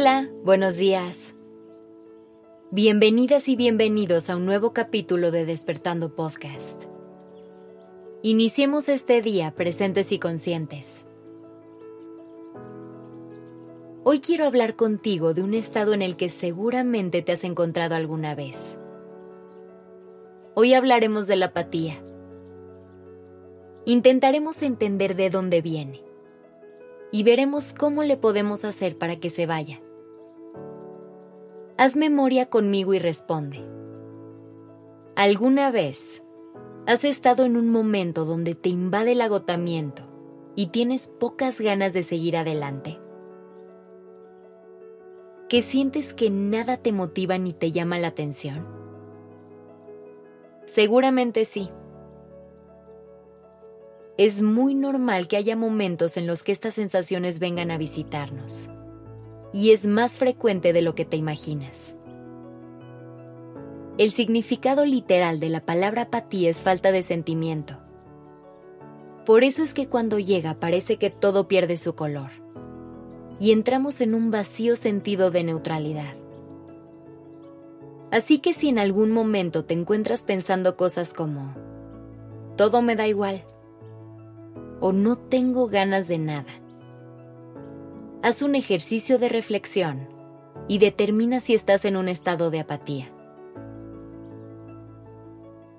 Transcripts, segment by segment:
Hola, buenos días. Bienvenidas y bienvenidos a un nuevo capítulo de Despertando Podcast. Iniciemos este día presentes y conscientes. Hoy quiero hablar contigo de un estado en el que seguramente te has encontrado alguna vez. Hoy hablaremos de la apatía. Intentaremos entender de dónde viene y veremos cómo le podemos hacer para que se vaya. Haz memoria conmigo y responde. ¿Alguna vez has estado en un momento donde te invade el agotamiento y tienes pocas ganas de seguir adelante? ¿Que sientes que nada te motiva ni te llama la atención? Seguramente sí. Es muy normal que haya momentos en los que estas sensaciones vengan a visitarnos. Y es más frecuente de lo que te imaginas. El significado literal de la palabra apatía es falta de sentimiento. Por eso es que cuando llega parece que todo pierde su color. Y entramos en un vacío sentido de neutralidad. Así que si en algún momento te encuentras pensando cosas como, todo me da igual, o no tengo ganas de nada. Haz un ejercicio de reflexión y determina si estás en un estado de apatía.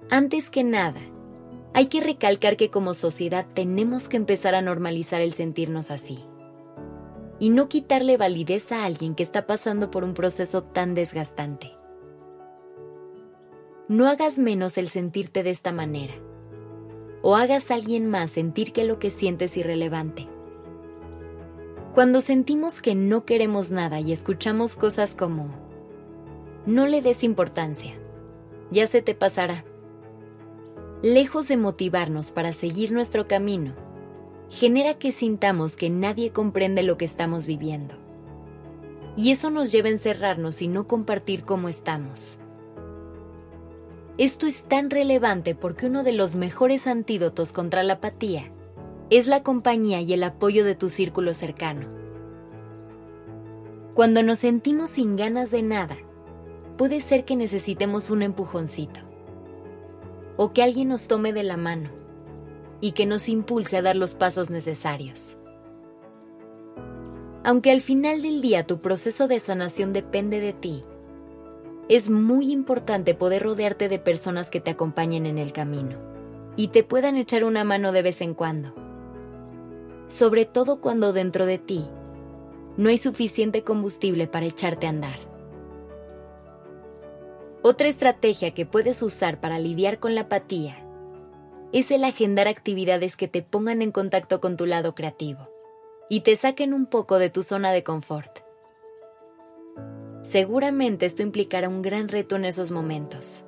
Antes que nada, hay que recalcar que como sociedad tenemos que empezar a normalizar el sentirnos así y no quitarle validez a alguien que está pasando por un proceso tan desgastante. No hagas menos el sentirte de esta manera o hagas a alguien más sentir que lo que sientes es irrelevante. Cuando sentimos que no queremos nada y escuchamos cosas como, no le des importancia, ya se te pasará. Lejos de motivarnos para seguir nuestro camino, genera que sintamos que nadie comprende lo que estamos viviendo. Y eso nos lleva a encerrarnos y no compartir cómo estamos. Esto es tan relevante porque uno de los mejores antídotos contra la apatía es la compañía y el apoyo de tu círculo cercano. Cuando nos sentimos sin ganas de nada, puede ser que necesitemos un empujoncito o que alguien nos tome de la mano y que nos impulse a dar los pasos necesarios. Aunque al final del día tu proceso de sanación depende de ti, es muy importante poder rodearte de personas que te acompañen en el camino y te puedan echar una mano de vez en cuando. Sobre todo cuando dentro de ti no hay suficiente combustible para echarte a andar. Otra estrategia que puedes usar para lidiar con la apatía es el agendar actividades que te pongan en contacto con tu lado creativo y te saquen un poco de tu zona de confort. Seguramente esto implicará un gran reto en esos momentos.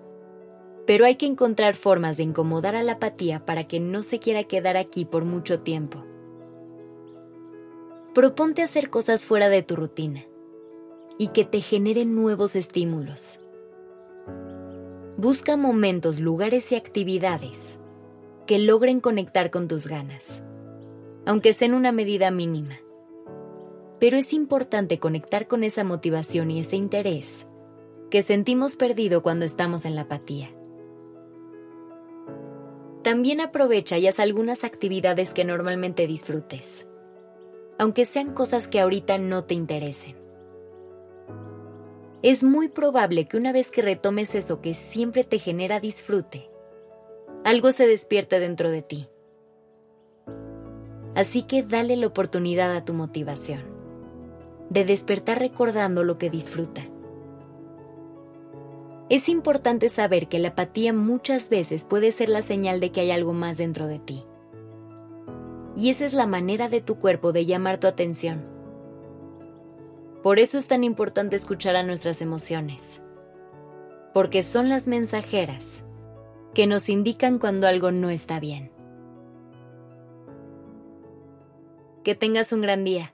Pero hay que encontrar formas de incomodar a la apatía para que no se quiera quedar aquí por mucho tiempo. Proponte hacer cosas fuera de tu rutina y que te generen nuevos estímulos. Busca momentos, lugares y actividades que logren conectar con tus ganas, aunque sea en una medida mínima pero es importante conectar con esa motivación y ese interés que sentimos perdido cuando estamos en la apatía. También aprovecha y haz algunas actividades que normalmente disfrutes, aunque sean cosas que ahorita no te interesen. Es muy probable que una vez que retomes eso que siempre te genera disfrute, algo se despierte dentro de ti. Así que dale la oportunidad a tu motivación de despertar recordando lo que disfruta. Es importante saber que la apatía muchas veces puede ser la señal de que hay algo más dentro de ti. Y esa es la manera de tu cuerpo de llamar tu atención. Por eso es tan importante escuchar a nuestras emociones, porque son las mensajeras que nos indican cuando algo no está bien. Que tengas un gran día.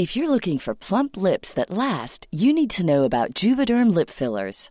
If you're looking for plump lips that last, you need to know about Juvederm lip fillers.